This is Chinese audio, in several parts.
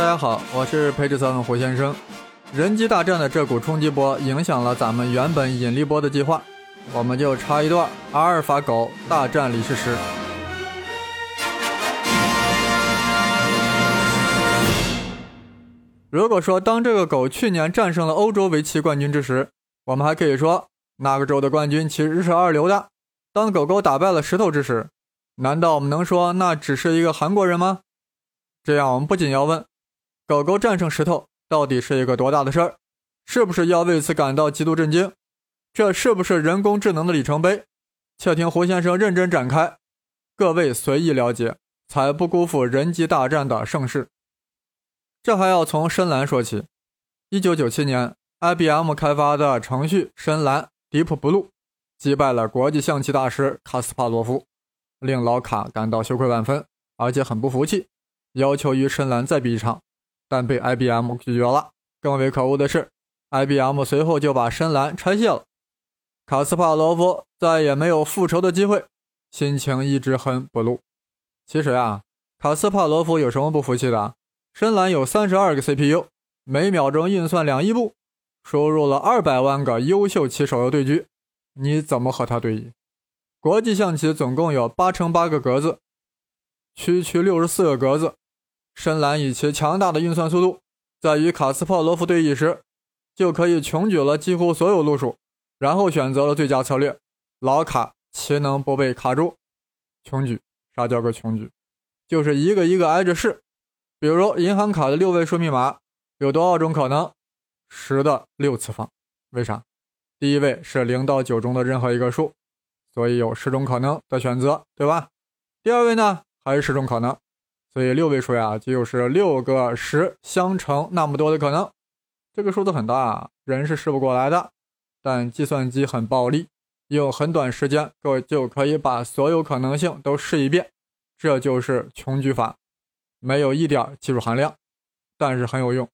大家好，我是裴志森胡先生。人机大战的这股冲击波影响了咱们原本引力波的计划，我们就插一段阿尔法狗大战李世石。如果说当这个狗去年战胜了欧洲围棋冠军之时，我们还可以说那个州的冠军其实是二流的。当狗狗打败了石头之时，难道我们能说那只是一个韩国人吗？这样我们不仅要问，狗狗战胜石头到底是一个多大的事儿？是不是要为此感到极度震惊？这是不是人工智能的里程碑？且听胡先生认真展开，各位随意了解，才不辜负人机大战的盛世。这还要从深蓝说起。一九九七年，IBM 开发的程序深蓝 （Deep Blue） 击败了国际象棋大师卡斯帕罗夫，令老卡感到羞愧万分，而且很不服气，要求与深蓝再比一场，但被 IBM 拒绝了。更为可恶的是，IBM 随后就把深蓝拆卸了。卡斯帕罗夫再也没有复仇的机会，心情一直很不露。其实啊，卡斯帕罗夫有什么不服气的？深蓝有三十二个 CPU，每秒钟运算两亿步，输入了二百万个优秀棋手的对局，你怎么和他对弈？国际象棋总共有八乘八个格子，区区六十四个格子。深蓝以其强大的运算速度，在与卡斯帕罗夫对弈时，就可以穷举了几乎所有路数，然后选择了最佳策略。老卡岂能不被卡住？穷举？啥叫个穷举？就是一个一个挨着试。比如银行卡的六位数密码有多少种可能？十的六次方。为啥？第一位是零到九中的任何一个数，所以有十种可能的选择，对吧？第二位呢，还是十种可能，所以六位数呀，就是六个十相乘那么多的可能。这个数字很大，人是试不过来的，但计算机很暴力，用很短时间，各位就可以把所有可能性都试一遍。这就是穷举法。没有一点技术含量，但是很有用。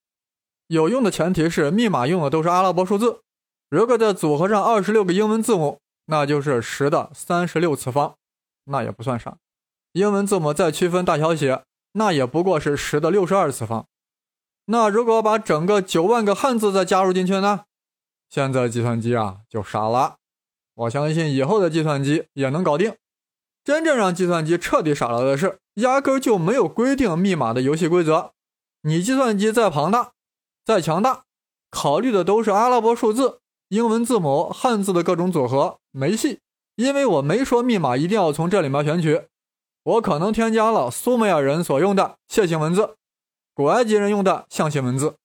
有用的前提是密码用的都是阿拉伯数字。如果再组合上二十六个英文字母，那就是十的三十六次方，那也不算啥。英文字母再区分大小写，那也不过是十的六十二次方。那如果把整个九万个汉字再加入进去呢？现在计算机啊就傻了。我相信以后的计算机也能搞定。真正让计算机彻底傻了的是。压根就没有规定密码的游戏规则，你计算机再庞大、再强大，考虑的都是阿拉伯数字、英文字母、汉字的各种组合，没戏。因为我没说密码一定要从这里面选取，我可能添加了苏美尔人所用的楔形文字，古埃及人用的象形文字，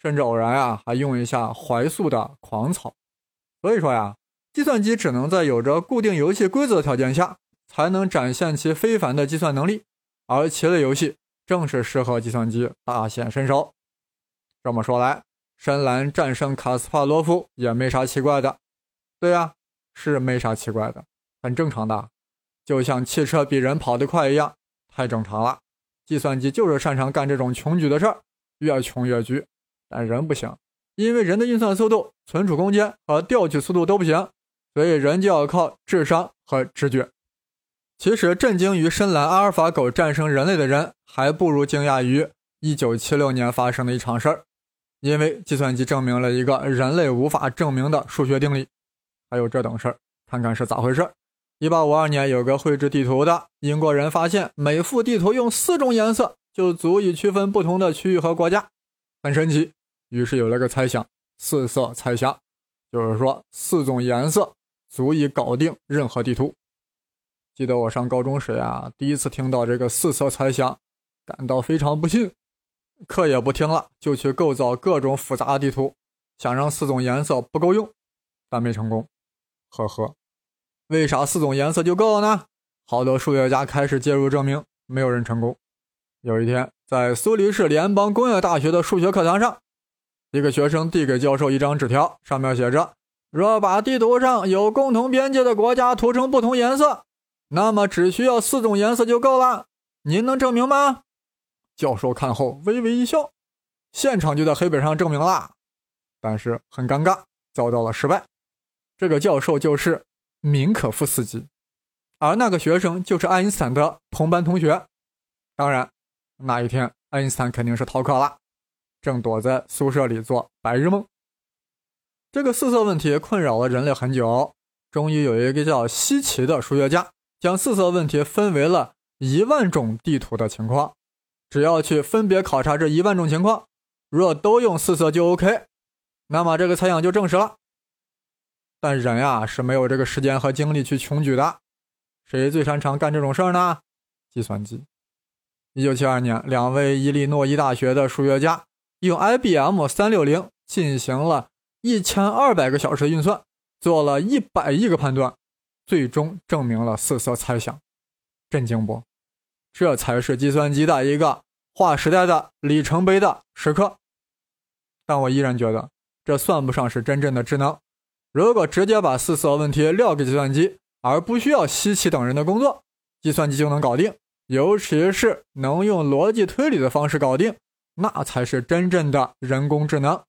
甚至偶然啊还用一下怀素的狂草。所以说呀，计算机只能在有着固定游戏规则的条件下。才能展现其非凡的计算能力，而棋类游戏正是适合计算机大显身手。这么说来，深蓝战胜卡斯帕罗夫也没啥奇怪的。对呀，是没啥奇怪的，很正常的，就像汽车比人跑得快一样，太正常了。计算机就是擅长干这种穷举的事儿，越穷越举。但人不行，因为人的运算速度、存储空间和调取速度都不行，所以人就要靠智商和直觉。其实，震惊于深蓝阿尔法狗战胜人类的人，还不如惊讶于1976年发生的一场事儿。因为计算机证明了一个人类无法证明的数学定理。还有这等事儿，看看是咋回事儿？1852年，有个绘制地图的英国人发现，每幅地图用四种颜色就足以区分不同的区域和国家，很神奇。于是有了个猜想：四色猜想，就是说四种颜色足以搞定任何地图。记得我上高中时呀，第一次听到这个四色猜想，感到非常不幸，课也不听了，就去构造各种复杂的地图，想让四种颜色不够用，但没成功。呵呵，为啥四种颜色就够了呢？好多数学家开始介入证明，没有人成功。有一天，在苏黎世联邦工业大学的数学课堂上，一个学生递给教授一张纸条，上面写着：“若把地图上有共同边界的国家涂成不同颜色。”那么只需要四种颜色就够了，您能证明吗？教授看后微微一笑，现场就在黑板上证明了，但是很尴尬，遭到了失败。这个教授就是明可夫斯基，而那个学生就是爱因斯坦的同班同学。当然，那一天爱因斯坦肯定是逃课了，正躲在宿舍里做白日梦。这个四色问题困扰了人类很久，终于有一个叫希奇的数学家，将四色问题分为了一万种地图的情况，只要去分别考察这一万种情况，若都用四色就 OK，那么这个猜想就证实了。但人呀是没有这个时间和精力去穷举的，谁最擅长干这种事儿呢？计算机。一九七二年，两位伊利诺伊大学的数学家用 IBM 三六零进行了。一千二百个小时的运算，做了一百亿个判断，最终证明了四色猜想，震惊不？这才是计算机的一个划时代的里程碑的时刻。但我依然觉得，这算不上是真正的智能。如果直接把四色问题撂给计算机，而不需要西奇等人的工作，计算机就能搞定，尤其是能用逻辑推理的方式搞定，那才是真正的人工智能。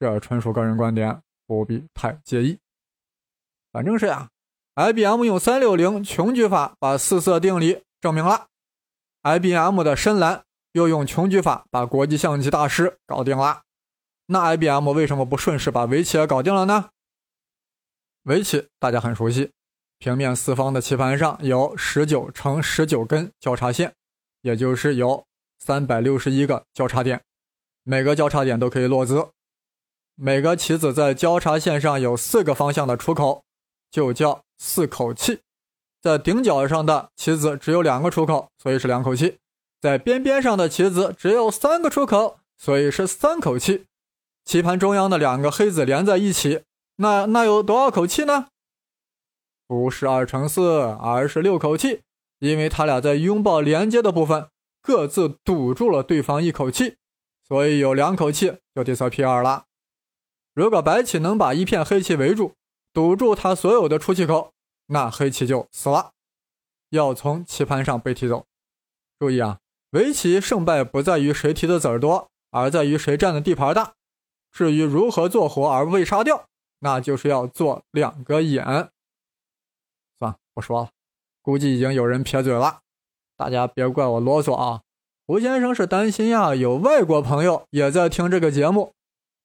这纯属个人观点，不必太介意。反正是呀，IBM 用三六零穷举法把四色定理证明了；IBM 的深蓝又用穷举法把国际象棋大师搞定了。那 IBM 为什么不顺势把围棋也搞定了呢？围棋大家很熟悉，平面四方的棋盘上有十九乘十九根交叉线，也就是有三百六十一个交叉点，每个交叉点都可以落子。每个棋子在交叉线上有四个方向的出口，就叫四口气。在顶角上的棋子只有两个出口，所以是两口气；在边边上的棋子只有三个出口，所以是三口气。棋盘中央的两个黑子连在一起，那那有多少口气呢？不是二乘四，而是六口气，因为它俩在拥抱连接的部分各自堵住了对方一口气，所以有两口气就得测 P 二了。如果白棋能把一片黑棋围住，堵住它所有的出气口，那黑棋就死了，要从棋盘上被踢走。注意啊，围棋胜败不在于谁提的子儿多，而在于谁占的地盘大。至于如何做活而不被杀掉，那就是要做两个眼。算了，不说了，估计已经有人撇嘴了。大家别怪我啰嗦啊，胡先生是担心呀，有外国朋友也在听这个节目，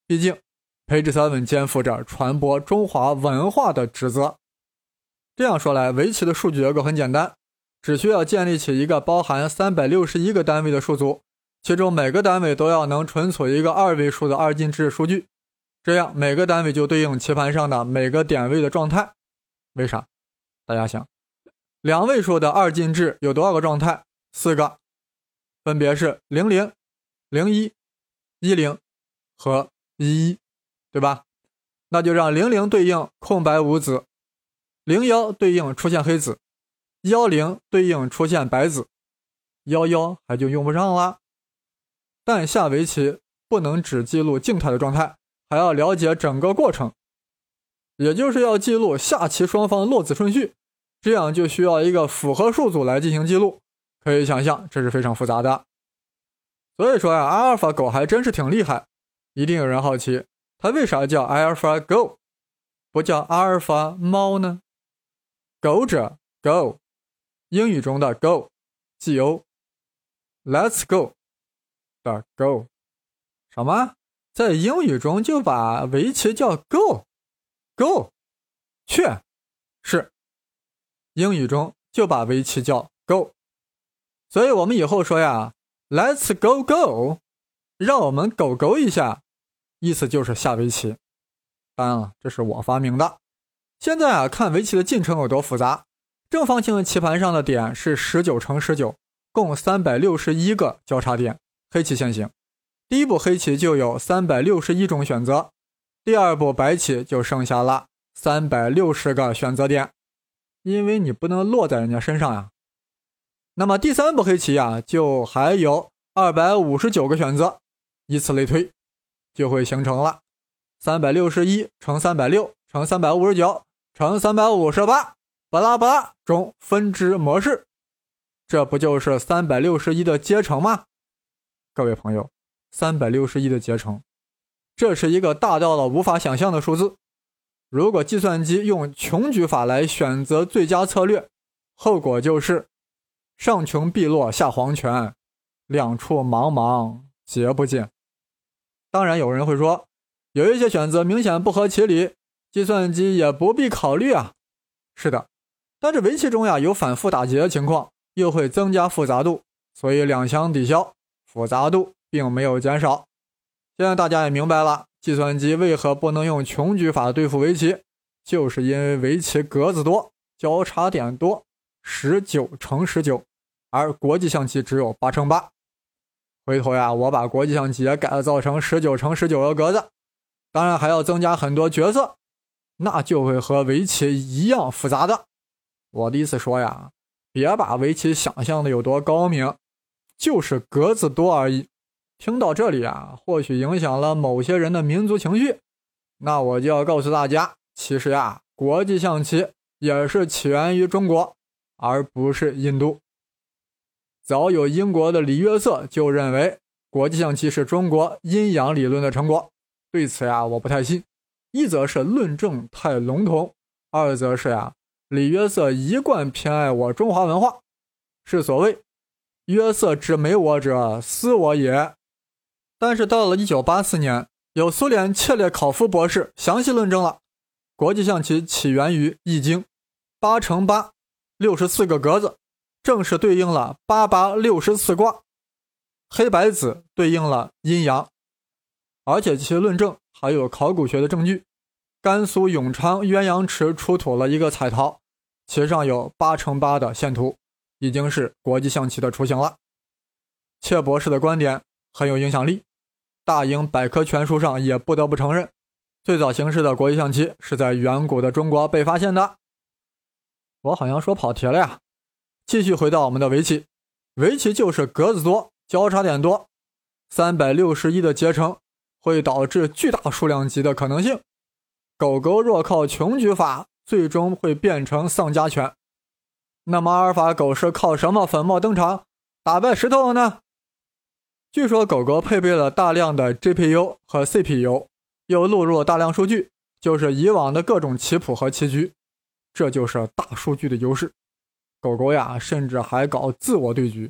毕竟。Page Seven 肩负着传播中华文化的职责。这样说来，围棋的数据结构很简单，只需要建立起一个包含三百六十一个单位的数组，其中每个单位都要能存储一个二位数的二进制数据，这样每个单位就对应棋盘上的每个点位的状态。为啥？大家想，两位数的二进制有多少个状态？四个，分别是零零、零一、一零和一一。对吧？那就让零零对应空白无子，零幺对应出现黑子，幺零对应出现白子，幺幺还就用不上了。但下围棋不能只记录静态的状态，还要了解整个过程，也就是要记录下棋双方落子顺序，这样就需要一个复合数组来进行记录。可以想象，这是非常复杂的。所以说呀，阿尔法狗还真是挺厉害。一定有人好奇。它为啥叫阿尔法狗不叫阿尔法猫呢？狗者 Go，英语中的 Go，G O，Let's Go 的 Go，什么？在英语中就把围棋叫 Go，Go，去，是，英语中就把围棋叫 Go，所以我们以后说呀，Let's Go Go，让我们狗狗一下。意思就是下围棋，当然了，这是我发明的。现在啊，看围棋的进程有多复杂。正方形棋盘上的点是十九乘十九，共三百六十一个交叉点。黑棋先行，第一步黑棋就有三百六十一种选择，第二步白棋就剩下了三百六十个选择点，因为你不能落在人家身上呀。那么第三步黑棋呀，就还有二百五十九个选择，以此类推。就会形成了三百六十一乘三百六乘三百五十九乘三百五十八巴拉巴拉中分支模式，这不就是三百六十一的阶乘吗？各位朋友，三百六十一的结成，这是一个大到了无法想象的数字。如果计算机用穷举法来选择最佳策略，后果就是上穷碧落下黄泉，两处茫茫皆不见。当然，有人会说，有一些选择明显不合其理，计算机也不必考虑啊。是的，但是围棋中呀有反复打劫的情况，又会增加复杂度，所以两相抵消，复杂度并没有减少。现在大家也明白了，计算机为何不能用穷举法对付围棋，就是因为围棋格子多，交叉点多，十九乘十九，而国际象棋只有八乘八。回头呀，我把国际象棋也改造成十九乘十九个格子，当然还要增加很多角色，那就会和围棋一样复杂的。我的意思说呀，别把围棋想象的有多高明，就是格子多而已。听到这里啊，或许影响了某些人的民族情绪，那我就要告诉大家，其实呀，国际象棋也是起源于中国，而不是印度。早有英国的李约瑟就认为国际象棋是中国阴阳理论的成果，对此呀，我不太信。一则是论证太笼统，二则是呀，李约瑟一贯偏爱我中华文化，是所谓“约瑟之美我者，斯我也”。但是到了一九八四年，有苏联切列考夫博士详细论证了，国际象棋起源于《易经》，八乘八，六十四个格子，正是对应了八八六十四卦，黑白子对应了阴阳，而且其论证还有考古学的证据。甘肃永昌鸳鸯池出土了一个彩陶，其上有八乘八的线图，已经是国际象棋的雏形了。切博士的观点很有影响力。大英百科全书上也不得不承认，最早形式的国际象棋是在远古的中国被发现的。我好像说跑题了呀，继续回到我们的围棋，围棋就是格子多，交叉点多，三百六十一的结成会导致巨大数量级的可能性。狗狗若靠穷举法，最终会变成丧家犬。那么阿尔法狗是靠什么粉墨登场，打败石头的呢？据说狗狗配备了大量的 GPU 和 CPU，又录入了大量数据，就是以往的各种棋谱和棋局，这就是大数据的优势。狗狗呀，甚至还搞自我对局，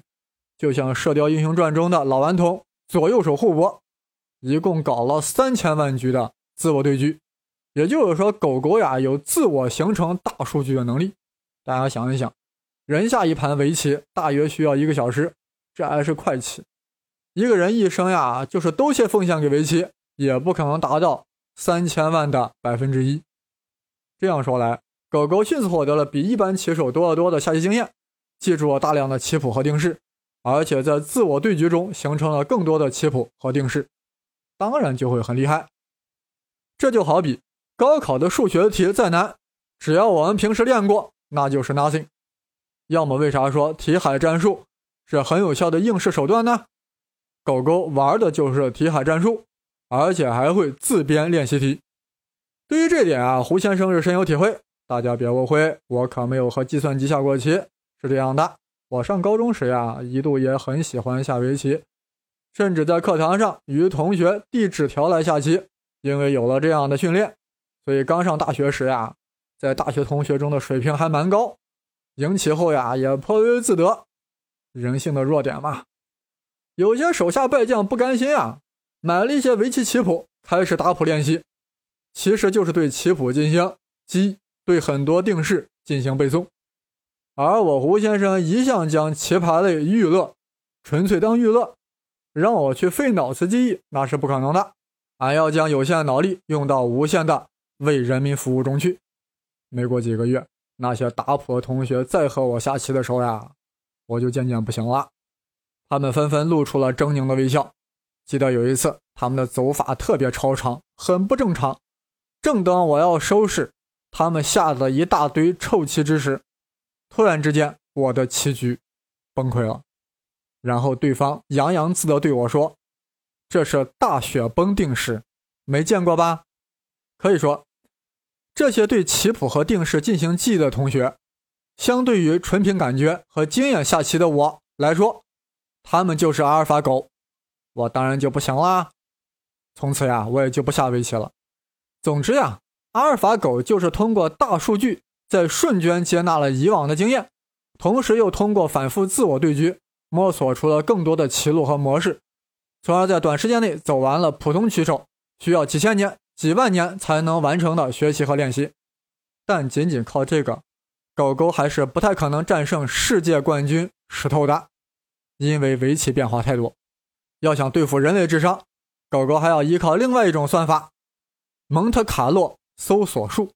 就像《射雕英雄传》中的老顽童左右手互搏，一共搞了三千万局的自我对局。也就是说，狗狗呀有自我形成大数据的能力。大家想一想，人下一盘围棋大约需要一个小时，这还是快棋。一个人一生呀，就是都先奉献给围棋，也不可能达到三千万的百分之一。这样说来，狗狗迅速获得了比一般棋手多得多的下棋经验，记住了大量的棋谱和定式，而且在自我对局中形成了更多的棋谱和定式，当然就会很厉害。这就好比高考的数学题再难，只要我们平时练过，那就是 nothing。要么为啥说题海战术是很有效的应试手段呢？狗狗玩的就是题海战术，而且还会自编练习题。对于这点啊，胡先生是深有体会。大家别误会，我可没有和计算机下过棋。是这样的，我上高中时呀，一度也很喜欢下围棋，甚至在课堂上与同学递纸条来下棋。因为有了这样的训练，所以刚上大学时呀，在大学同学中的水平还蛮高。赢棋后呀，也颇为自得。人性的弱点嘛。有些手下败将不甘心啊，买了一些围棋棋谱，开始打谱练习，其实就是对棋谱进行记，对很多定式进行背诵。而我胡先生一向将棋牌类娱乐纯粹当娱乐，让我去费脑子记忆那是不可能的。俺要将有限脑力用到无限的为人民服务中去。没过几个月，那些打谱的同学再和我下棋的时候呀，我就渐渐不行了。他们纷纷露出了狰狞的微笑。记得有一次，他们的走法特别超常，很不正常。正当我要收拾他们下的一大堆臭棋之时，突然之间，我的棋局崩溃了。然后对方洋洋自得对我说：“这是大雪崩定式，没见过吧？”可以说，这些对棋谱和定式进行记忆的同学，相对于纯凭感觉和经验下棋的我来说，他们就是阿尔法狗，我当然就不行啦。从此呀，我也就不下围棋了。总之呀，阿尔法狗就是通过大数据，在瞬间接纳了以往的经验，同时又通过反复自我对局，摸索出了更多的棋路和模式，从而在短时间内走完了普通棋手需要几千年、几万年才能完成的学习和练习。但仅仅靠这个，狗狗还是不太可能战胜世界冠军石头的，因为围棋变化太多。要想对付人类智商，狗狗还要依靠另外一种算法——蒙特卡洛搜索术。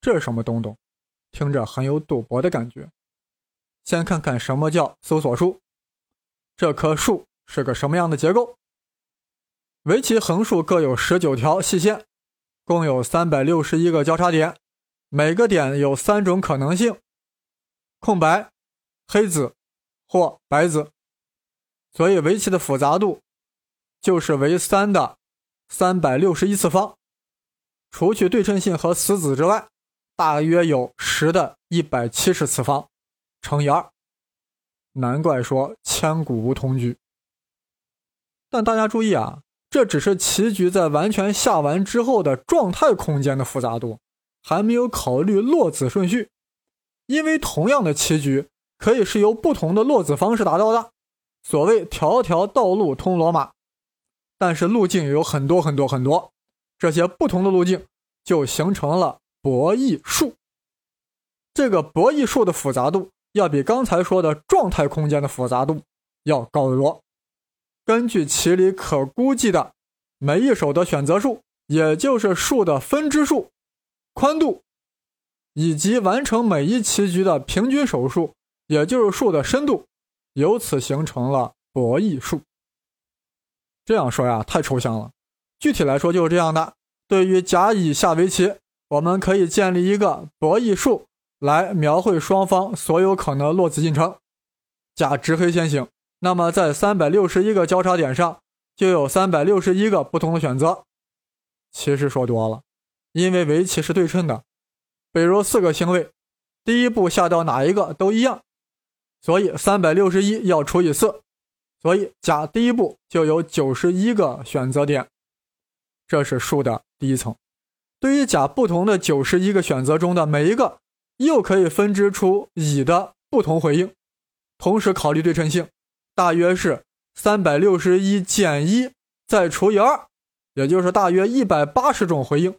这是什么东东？听着很有赌博的感觉。先看看什么叫搜索术。这棵树是个什么样的结构？围棋横竖各有十九条细线，共有三百六十一个交叉点，每个点有三种可能性：空白、黑子或白子。所以围棋的复杂度就是为三的三百六十一次方，除去对称性和死子之外，大约有十的一百七十次方。乘以二，难怪说千古无同局。但大家注意啊，这只是棋局在完全下完之后的状态空间的复杂度，还没有考虑落子顺序。因为同样的棋局可以是由不同的落子方式达到的，所谓条条道路通罗马，但是路径有很多很多很多，这些不同的路径就形成了博弈术。这个博弈术的复杂度。要比刚才说的状态空间的复杂度要高得多。根据棋里可估计的每一手的选择数，也就是数的分支数、宽度，以及完成每一棋局的平均手数，也就是数的深度，由此形成了博弈数。这样说呀，太抽象了。具体来说就是这样的：对于甲乙下围棋，我们可以建立一个博弈数。来描绘双方所有可能落子进程。甲执黑先行，那么在三百六十一个交叉点上就有三百六十一个不同的选择。其实说多了，因为围棋是对称的，比如四个星位，第一步下到哪一个都一样，所以三百六十一要除以四，所以甲第一步就有九十一个选择点。这是数的第一层。对于甲不同的九十一个选择中的每一个。又可以分支出乙的不同回应，同时考虑对称性，大约是三百六十一减一再除以二，也就是大约一百八十种回应。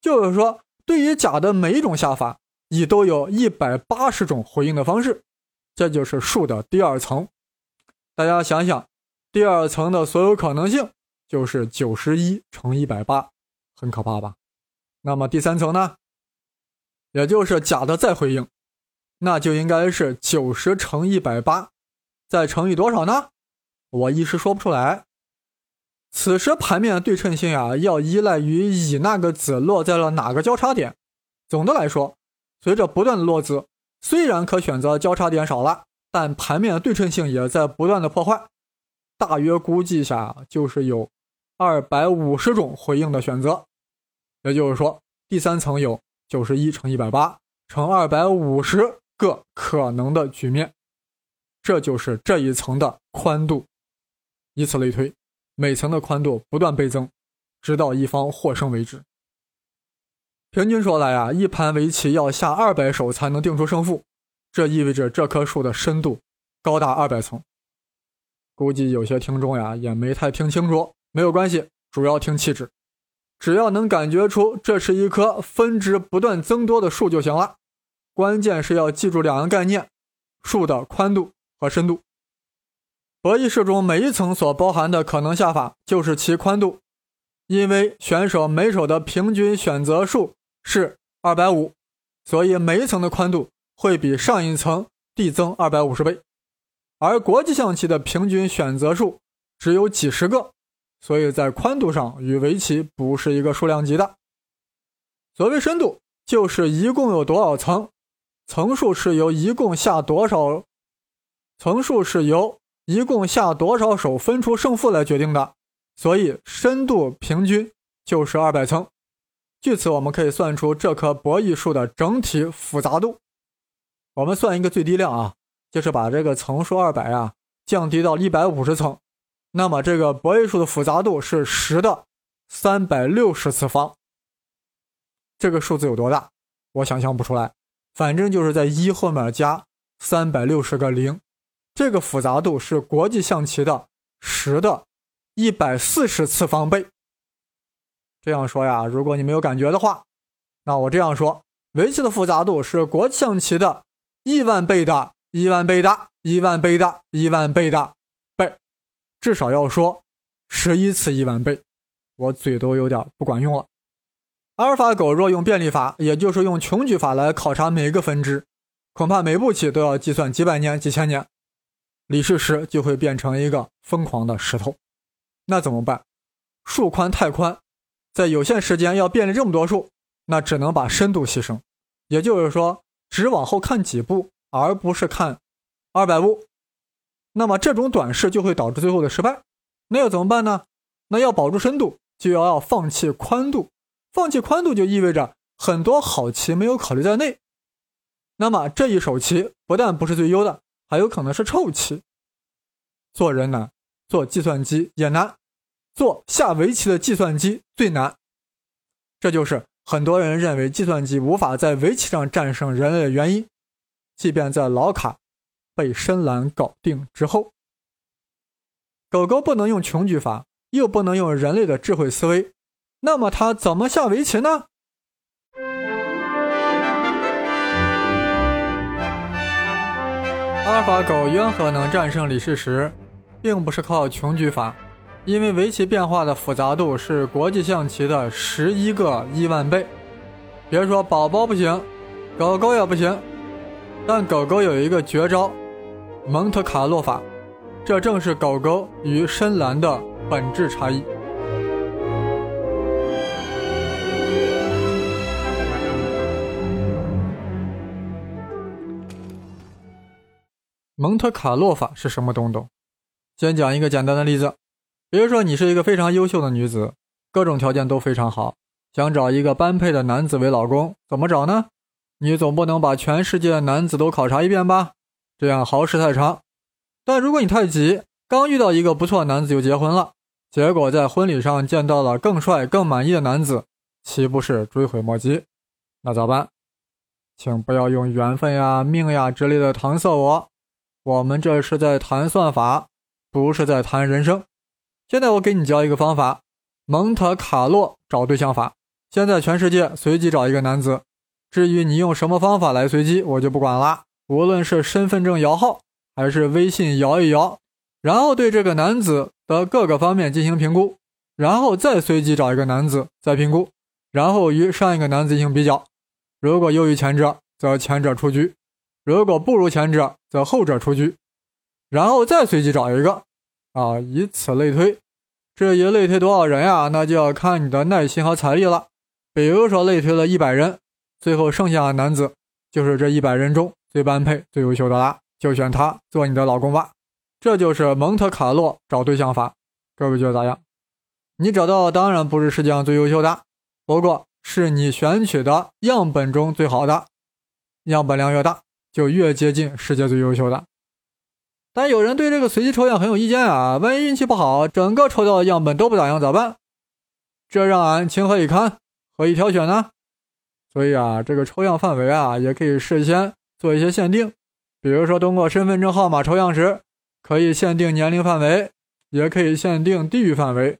就是说，对于甲的每一种下法，乙都有一百八十种回应的方式。这就是数的第二层。大家想想，第二层的所有可能性就是九十一乘一百八，很可怕吧？那么第三层呢？也就是甲的再回应，那就应该是九十乘一百八，再乘以多少呢？我一时说不出来。此时盘面的对称性啊，要依赖于乙那个子落在了哪个交叉点。总的来说，随着不断的落子，虽然可选择交叉点少了，但盘面的对称性也在不断的破坏。大约估计下，就是有二百五十种回应的选择。也就是说，第三层有。九十一乘一百八乘二百五十个可能的局面，这就是这一层的宽度。以此类推，每层的宽度不断倍增，直到一方获胜为止。平均说来呀，一盘围棋要下二百手才能定出胜负，这意味着这棵树的深度高达二百层。估计有些听众呀也没太听清楚，没有关系，主要听气质。只要能感觉出这是一棵分支不断增多的树就行了。关键是要记住两个概念：树的宽度和深度。博弈式中每一层所包含的可能下法就是其宽度，因为选手每手的平均选择数是二百五，所以每一层的宽度会比上一层递增二百五十倍。而国际象棋的平均选择数只有几十个。所以在宽度上与围棋不是一个数量级的。所谓深度，就是一共有多少层，层数是由一共下多少，层数是由一共下多少手分出胜负来决定的。所以深度平均就是二百层。据此，我们可以算出这棵博弈树的整体复杂度。我们算一个最低量啊，就是把这个层数二百啊降低到一百五十层。那么这个博弈数的复杂度是十的三百六十次方。这个数字有多大？我想象不出来。反正就是在一后面加三百六十个零，这个复杂度是国际象棋的十的一百四十次方倍。这样说呀，如果你没有感觉的话，那我这样说：围棋的复杂度是国际象棋的亿万倍的亿万倍的亿万倍的亿万倍的倍，至少要说十一次亿万倍。我嘴都有点不管用了。阿尔法狗若用便利法，也就是用穷举法来考察每个分支，恐怕每步棋都要计算几百年、几千年。李世石就会变成一个疯狂的石头。那怎么办？数宽太宽，在有限时间要便利这么多数，那只能把深度牺牲。也就是说，只往后看几步，而不是看二百步。那么这种短视就会导致最后的失败。那要怎么办呢？那要保住深度，就要要放弃宽度。放弃宽度就意味着很多好棋没有考虑在内，那么这一手棋不但不是最优的，还有可能是臭棋。做人难，做计算机也难，做下围棋的计算机最难。这就是很多人认为计算机无法在围棋上战胜人类的原因。即便在老卡被深蓝搞定之后，狗狗不能用穷举法，又不能用人类的智慧思维。那么它怎么下围棋呢？阿尔法狗缘何能战胜李世石，并不是靠穷举法，因为围棋变化的复杂度是国际象棋的十一个亿万倍。别说宝宝不行，狗狗也不行。但狗狗有一个绝招——蒙特卡洛法，这正是狗狗与深蓝的本质差异。蒙特卡洛法是什么东东？先讲一个简单的例子，比如说你是一个非常优秀的女子，各种条件都非常好，想找一个般配的男子为老公，怎么找呢？你总不能把全世界的男子都考察一遍吧？这样耗时太长。但如果你太急，刚遇到一个不错的男子就结婚了，结果在婚礼上见到了更帅、更满意的男子，岂不是追悔莫及？那咋办？请不要用缘分呀、命呀之类的搪塞我。我们这是在谈算法，不是在谈人生。现在我给你教一个方法：蒙特卡洛找对象法。现在全世界随机找一个男子，至于你用什么方法来随机，我就不管了。无论是身份证摇号，还是微信摇一摇，然后对这个男子的各个方面进行评估，然后再随机找一个男子再评估，然后与上一个男子进行比较。如果优于前者，则前者出局。如果不如前者，则后者出局，然后再随机找一个，啊，以此类推。至于类推多少人呀，那就要看你的耐心和财力了。比如说类推了一百人，最后剩下的男子就是这一百人中最般配、最优秀的啦，就选他做你的老公吧。这就是蒙特卡洛找对象法。各位觉得咋样？你找到当然不是世界上最优秀的，不过是你选取的样本中最好的，样本量越大。就越接近世界最优秀的，但有人对这个随机抽样很有意见啊！万一运气不好，整个抽到的样本都不咋样咋办？这让俺情何以堪？何以挑选呢？所以啊，这个抽样范围啊，也可以事先做一些限定，比如说通过身份证号码抽样时，可以限定年龄范围，也可以限定地域范围，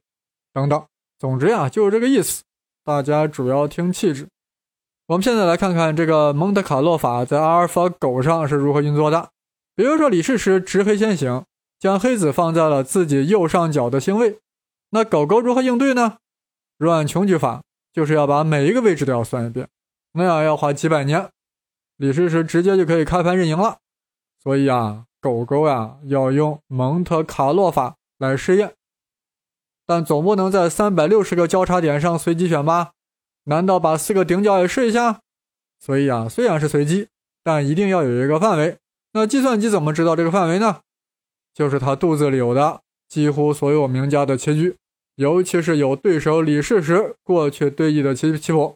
等等。总之呀，就是这个意思。大家主要听气质。我们现在来看看这个蒙特卡洛法在阿尔法狗上是如何运作的。比如说，李世石执黑先行，将黑子放在了自己右上角的星位。那狗狗如何应对呢？若按穷举法，就是要把每一个位置都要算一遍，那样要花几百年。李世石直接就可以开盘认赢了。所以啊，狗狗呀要用蒙特卡洛法来试验，但总不能在三百六十个交叉点上随机选吧？难道把四个顶角也试一下？所以啊，虽然是随机，但一定要有一个范围。那计算机怎么知道这个范围呢？就是他肚子里有的几乎所有名家的棋局，尤其是有对手李世石过去对弈的棋棋谱，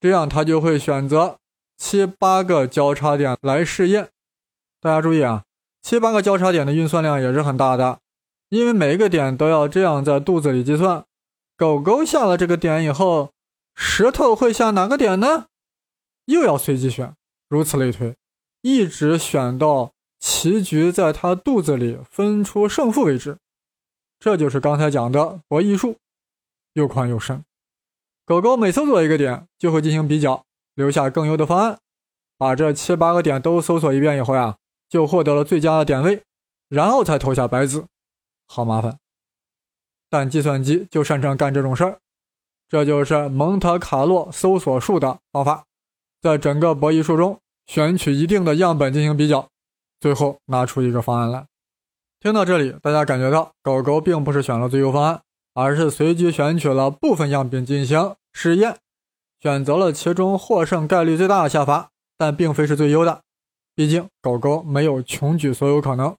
这样他就会选择七八个交叉点来试验。大家注意啊，七八个交叉点的运算量也是很大的，因为每一个点都要这样在肚子里计算。狗狗下了这个点以后。石头会下哪个点呢？又要随机选，如此类推，一直选到棋局在它肚子里分出胜负为止。这就是刚才讲的博弈术，又宽又深。狗狗每搜索一个点，就会进行比较，留下更优的方案。把这七八个点都搜索一遍以后呀，就获得了最佳的点位，然后才投下白子。好麻烦，但计算机就擅长干这种事儿。这就是蒙特卡洛搜索术的方法，在整个博弈术中选取一定的样本进行比较，最后拿出一个方案来。听到这里，大家感觉到狗狗并不是选了最优方案，而是随机选取了部分样品进行试验，选择了其中获胜概率最大的下法，但并非是最优的。毕竟狗狗没有穷举所有可能。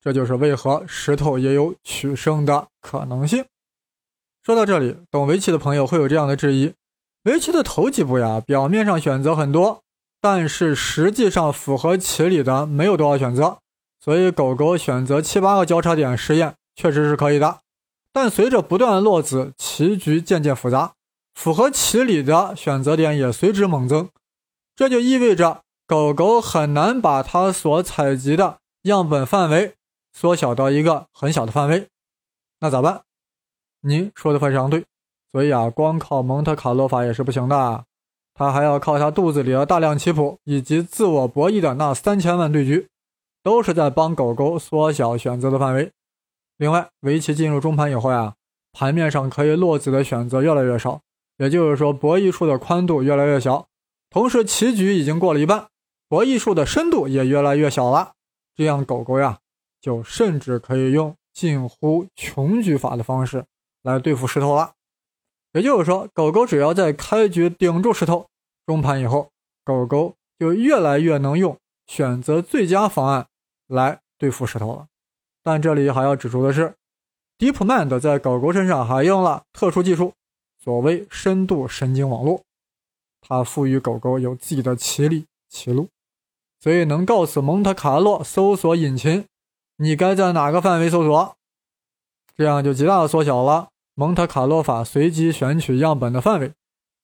这就是为何石头也有取胜的可能性。说到这里，懂围棋的朋友会有这样的质疑：围棋的头几步呀，表面上选择很多，但是实际上符合棋理的没有多少选择。所以狗狗选择七八个交叉点试验确实是可以的，但随着不断落子，棋局渐渐复杂，符合棋理的选择点也随之猛增。这就意味着狗狗很难把它所采集的样本范围。缩小到一个很小的范围，那咋办？您说的非常对，所以啊，光靠蒙特卡洛法也是不行的，他还要靠他肚子里的大量棋谱以及自我博弈的那三千万对局，都是在帮狗狗缩小选择的范围。另外，围棋进入中盘以后呀，盘面上可以落子的选择越来越少，也就是说，博弈数的宽度越来越小，同时棋局已经过了一半，博弈数的深度也越来越小了，这样狗狗呀。就甚至可以用近乎穷举法的方式来对付石头了。也就是说，狗狗只要在开局顶住石头，中盘以后，狗狗就越来越能用选择最佳方案来对付石头了。但这里还要指出的是，DeepMind 在狗狗身上还用了特殊技术，所谓深度神经网络，它赋予狗狗有自己的棋理棋路，所以能告诉蒙特卡洛搜索引擎。你该在哪个范围搜索？这样就极大的缩小了蒙特卡洛法随机选取样本的范围，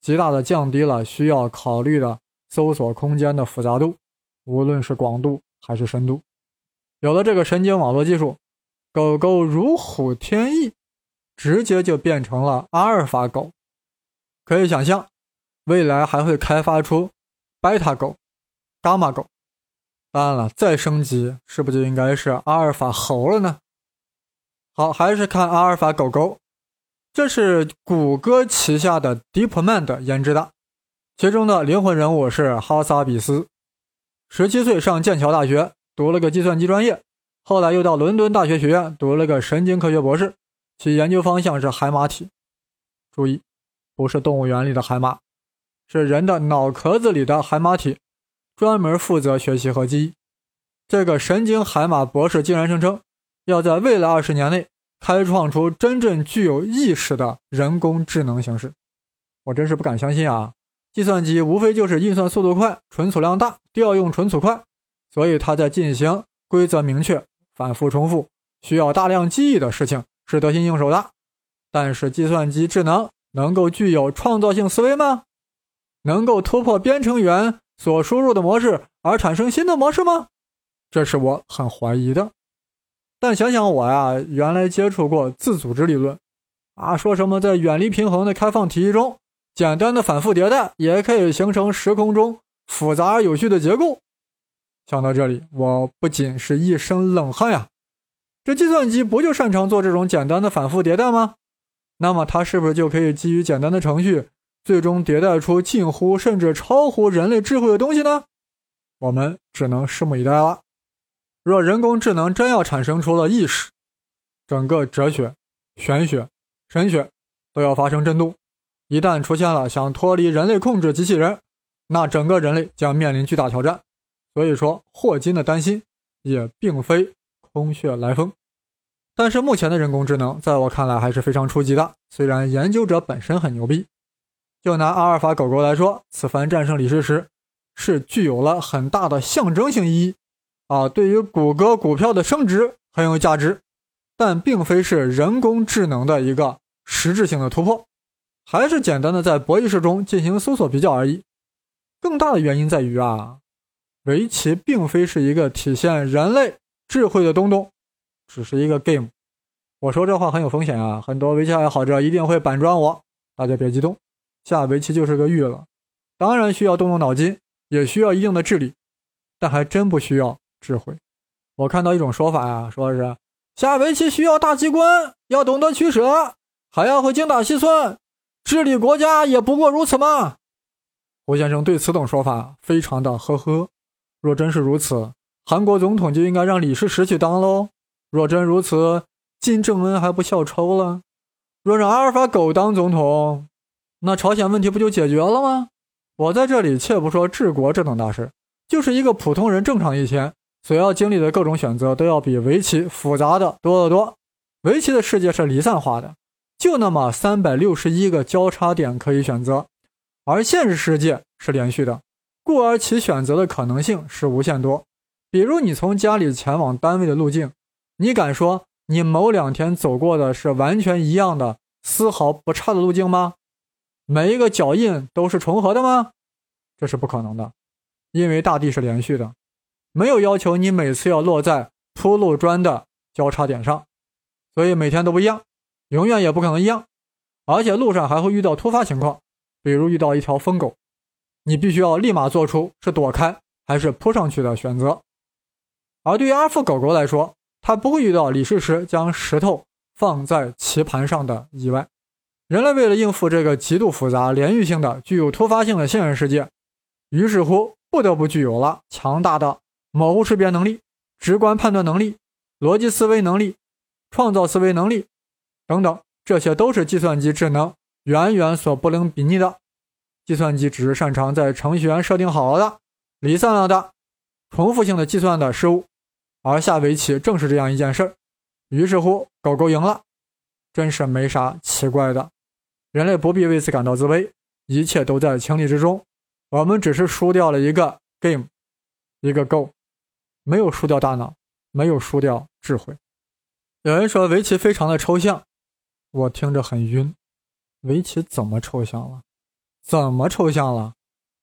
极大的降低了需要考虑的搜索空间的复杂度，无论是广度还是深度。有了这个神经网络技术，狗狗如虎添翼，直接就变成了阿尔法狗。可以想象，未来还会开发出贝塔狗、伽马狗。当然了，再升级是不是就应该是阿尔法猴了呢？好，还是看阿尔法狗狗。这是谷歌旗下的 DeepMind 研制的，其中的灵魂人物是哈萨比斯。十七岁上剑桥大学读了个计算机专业，后来又到伦敦大学学院读了个神经科学博士，其研究方向是海马体。注意，不是动物园里的海马，是人的脑壳子里的海马体。专门负责学习和记忆。这个神经海马博士竟然声称，要在未来二十年内开创出真正具有意识的人工智能形式。我真是不敢相信啊！计算机无非就是运算速度快、存储量大、调用存储快，所以它在进行规则明确、反复重复、需要大量记忆的事情是得心应手的。但是，计算机智能能够具有创造性思维吗？能够突破编程员？所输入的模式而产生新的模式吗？这是我很怀疑的。但想想我呀，原来接触过自组织理论，啊，说什么在远离平衡的开放体系中，简单的反复迭代也可以形成时空中复杂而有序的结构。想到这里，我不仅是一身冷汗呀。这计算机不就擅长做这种简单的反复迭代吗？那么它是不是就可以基于简单的程序？最终迭代出近乎甚至超乎人类智慧的东西呢？我们只能拭目以待了。若人工智能真要产生出了意识，整个哲学、玄学、神学都要发生震动。一旦出现了想脱离人类控制机器人，那整个人类将面临巨大挑战。所以说，霍金的担心也并非空穴来风。但是目前的人工智能，在我看来还是非常初级的。虽然研究者本身很牛逼。就拿阿尔法狗狗来说，此番战胜李世石，是具有了很大的象征性意义，啊，对于谷歌股票的升值很有价值，但并非是人工智能的一个实质性的突破，还是简单的在博弈室中进行搜索比较而已。更大的原因在于啊，围棋并非是一个体现人类智慧的东东，只是一个 game。我说这话很有风险啊，很多围棋爱好者一定会板砖我。大家别激动，下围棋就是个娱乐，当然需要动动脑筋，也需要一定的智力，但还真不需要智慧。我看到一种说法呀，说是下围棋需要大机关，要懂得取舍，还要会精打细算，治理国家也不过如此嘛。胡先生对此等说法非常的呵呵。若真是如此，韩国总统就应该让李世石去当喽。若真如此，金正恩还不笑抽了？若让阿尔法狗当总统，那朝鲜问题不就解决了吗？我在这里且不说治国这等大事，就是一个普通人正常一天所要经历的各种选择，都要比围棋复杂的多得多。围棋的世界是离散化的，就那么三百六十一个交叉点可以选择，而现实世界是连续的，故而其选择的可能性是无限多。比如你从家里前往单位的路径，你敢说？你某两天走过的是完全一样的、丝毫不差的路径吗？每一个脚印都是重合的吗？这是不可能的，因为大地是连续的，没有要求你每次要落在铺路砖的交叉点上，所以每天都不一样，永远也不可能一样。而且路上还会遇到突发情况，比如遇到一条疯狗，你必须要立马做出是躲开还是扑上去的选择。而对于阿富狗狗来说，它不会遇到李世石将石头放在棋盘上的意外。人类为了应付这个极度复杂、连续性的、具有突发性的现实世界，于是乎不得不具有了强大的模糊识别能力、直观判断能力、逻辑思维能力、创造思维能力等等，这些都是计算机智能远远所不能比拟的。计算机只是擅长在程序员设定好了的、离散了的、重复性的计算的事物。而下围棋正是这样一件事儿，于是乎狗狗赢了，真是没啥奇怪的。人类不必为此感到自卑，一切都在情理之中。我们只是输掉了一个 game，一个 go，没有输掉大脑，没有输掉智慧。有人说围棋非常的抽象，我听着很晕。围棋怎么抽象了？怎么抽象了？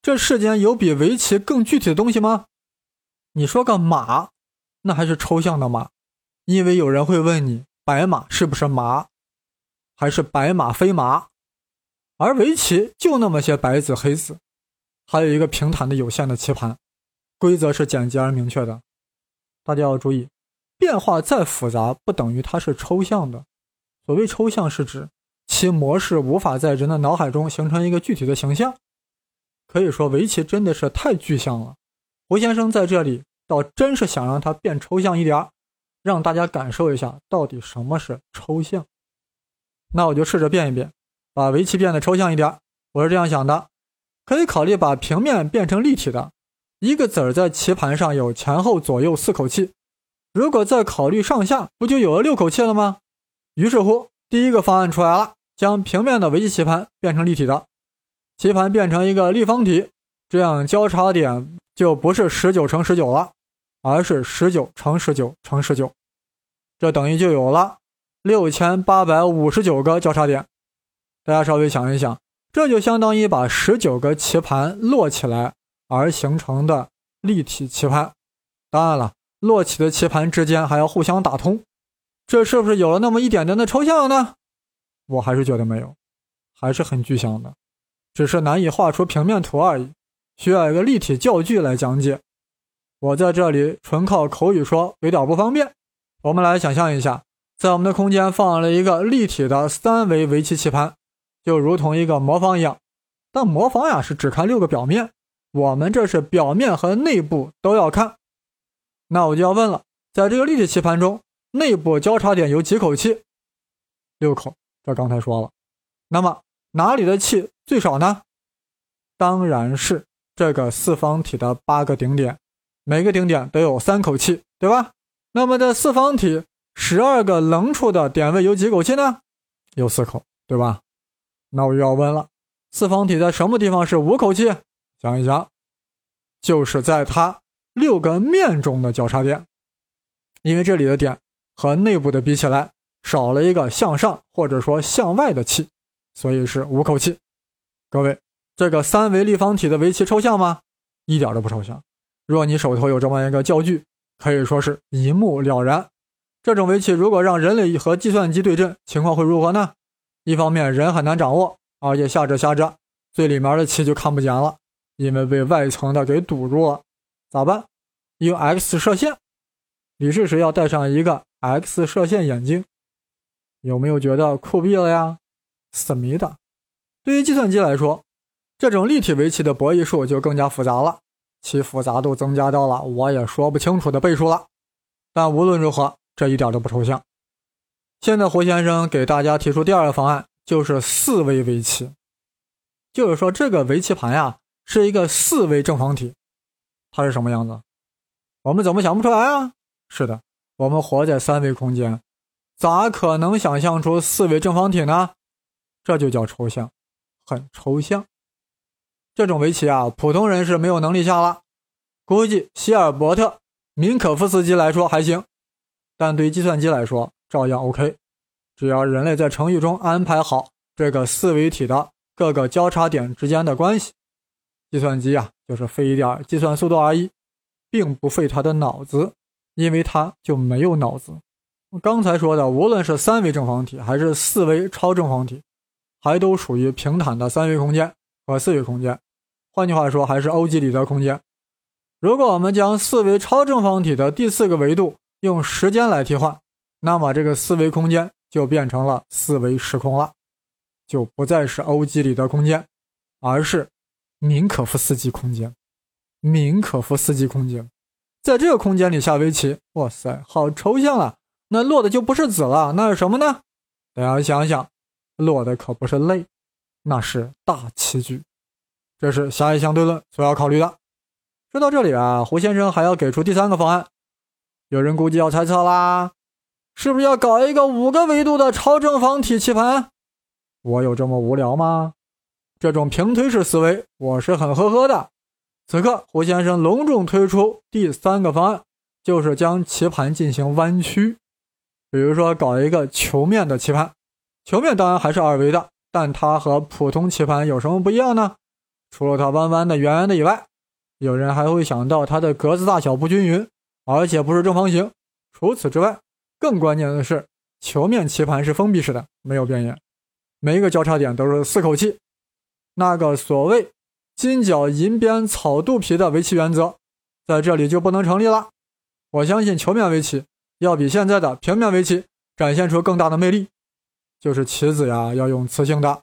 这世间有比围棋更具体的东西吗？你说个马。那还是抽象的马，因为有人会问你，白马是不是马，还是白马非马？而围棋就那么些白子黑子，还有一个平坦的有限的棋盘，规则是简洁而明确的。大家要注意，变化再复杂，不等于它是抽象的。所谓抽象，是指其模式无法在人的脑海中形成一个具体的形象。可以说，围棋真的是太具象了。胡先生在这里。倒真是想让它变抽象一点儿，让大家感受一下到底什么是抽象。那我就试着变一变，把围棋变得抽象一点。我是这样想的：可以考虑把平面变成立体的，一个子儿在棋盘上有前后左右四口气。如果再考虑上下，不就有了六口气了吗？于是乎，第一个方案出来了：将平面的围棋棋盘变成立体的，棋盘变成一个立方体，这样交叉点就不是十九乘十九了。而是十九乘十九乘十九，这等于就有了六千八百五十九个交叉点。大家稍微想一想，这就相当于把十九个棋盘摞起来而形成的立体棋盘。当然了，落起的棋盘之间还要互相打通，这是不是有了那么一点点的抽象呢？我还是觉得没有，还是很具象的，只是难以画出平面图而已，需要一个立体教具来讲解。我在这里纯靠口语说有点不方便。我们来想象一下，在我们的空间放了一个立体的三维围棋棋盘，就如同一个魔方一样。但魔方呀是只看六个表面，我们这是表面和内部都要看。那我就要问了，在这个立体棋盘中，内部交叉点有几口气？六口，这刚才说了。那么哪里的气最少呢？当然是这个四方体的八个顶点。每个顶点都有三口气，对吧？那么这四方体十二个棱处的点位有几口气呢？有四口，对吧？那我又要问了，四方体在什么地方是五口气？想一想，就是在它六个面中的交叉点，因为这里的点和内部的比起来少了一个向上或者说向外的气，所以是五口气。各位，这个三维立方体的围棋抽象吗？一点都不抽象。若你手头有这么一个教具，可以说是一目了然。这种围棋如果让人类和计算机对阵，情况会如何呢？一方面人很难掌握，而且下着下着，最里面的棋就看不见了，因为被外层的给堵住了。咋办？用 X 射线。李世石要戴上一个 X 射线眼镜，有没有觉得酷毙了呀？思密达。对于计算机来说，这种立体围棋的博弈数就更加复杂了，其复杂度增加到了我也说不清楚的倍数了。但无论如何，这一点都不抽象。现在胡先生给大家提出第二个方案，就是四维围棋，就是说这个围棋盘呀是一个四维正方体，它是什么样子？我们怎么想不出来啊？是的，我们活在三维空间，咋可能想象出四维正方体呢？这就叫抽象，很抽象。这种围棋啊，普通人是没有能力下了。估计希尔伯特、明可夫斯基来说还行，但对计算机来说照样 OK。只要人类在程序中安排好这个四维体的各个交叉点之间的关系，计算机啊就是费一点计算速度而已，并不费他的脑子。因为他就没有脑子。刚才说的，无论是三维正方体还是四维超正方体，还都属于平坦的三维空间和四维空间。换句话说，还是欧几里得空间。如果我们将四维超正方体的第四个维度用时间来替换，那么这个四维空间就变成了四维时空了，就不再是欧几里得空间，而是明可夫斯基空间。明可夫斯基空间。在这个空间里下围棋，哇塞，好抽象啊！那落的就不是子了，那是什么呢？大家想想，落的可不是泪，那是大棋局。这是狭义相对论所要考虑的。说到这里啊，胡先生还要给出第三个方案。有人估计要猜测啦，是不是要搞一个五个维度的超正方体棋盘？我有这么无聊吗？这种平推式思维，我是很呵呵的。此刻，胡先生隆重推出第三个方案，就是将棋盘进行弯曲。比如说，搞一个球面的棋盘。球面当然还是二维的，但它和普通棋盘有什么不一样呢？除了它弯弯的、圆圆的以外，有人还会想到它的格子大小不均匀，而且不是正方形。除此之外，更关键的是，球面棋盘是封闭式的，没有边沿，每一个交叉点都是四口气。那个所谓。金角银边草肚皮的围棋原则，在这里就不能成立了。我相信球面围棋要比现在的平面围棋展现出更大的魅力，就是棋子呀要用磁性的，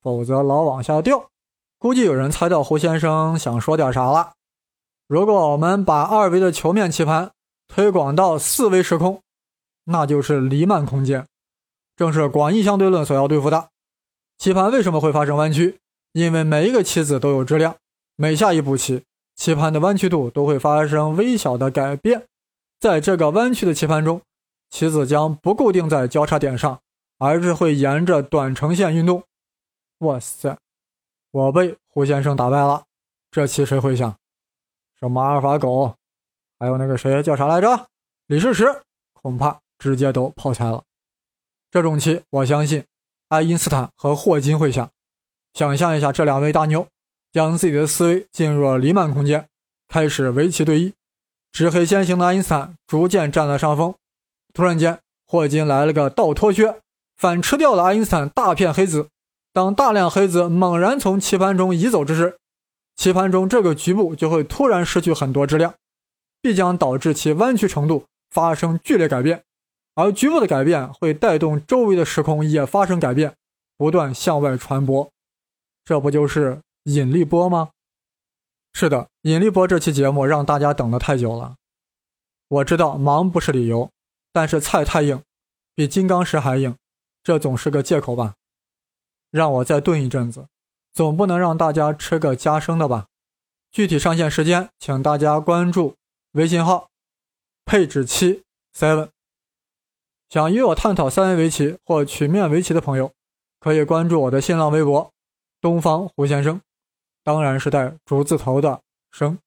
否则老往下掉。估计有人猜到胡先生想说点啥了。如果我们把二维的球面棋盘推广到四维时空，那就是黎曼空间，正是广义相对论所要对付的。棋盘为什么会发生弯曲？因为每一个棋子都有质量，每下一步棋，棋盘的弯曲度都会发生微小的改变。在这个弯曲的棋盘中，棋子将不固定在交叉点上，而是会沿着短程线运动。哇塞，我被胡先生打败了！这棋谁会下？什么阿尔法狗，还有那个谁叫啥来着？李世石，恐怕直接都泡菜了。这种棋，我相信爱因斯坦和霍金会下。想象一下，这两位大牛将自己的思维进入了黎曼空间，开始围棋对弈。执黑先行的爱因斯坦逐渐占了上风。突然间，霍金来了个倒脱靴，反吃掉了爱因斯坦大片黑子。当大量黑子猛然从棋盘中移走之时，棋盘中这个局部就会突然失去很多质量，必将导致其弯曲程度发生剧烈改变。而局部的改变会带动周围的时空也发生改变，不断向外传播。这不就是引力波吗？是的，引力波这期节目让大家等得太久了。我知道忙不是理由，但是菜太硬，比金刚石还硬，这总是个借口吧？让我再炖一阵子，总不能让大家吃个加生的吧？具体上线时间，请大家关注微信号配置七 seven。想与我探讨三维围棋或曲面围棋的朋友，可以关注我的新浪微博。东方胡先生，当然是带竹字头的生。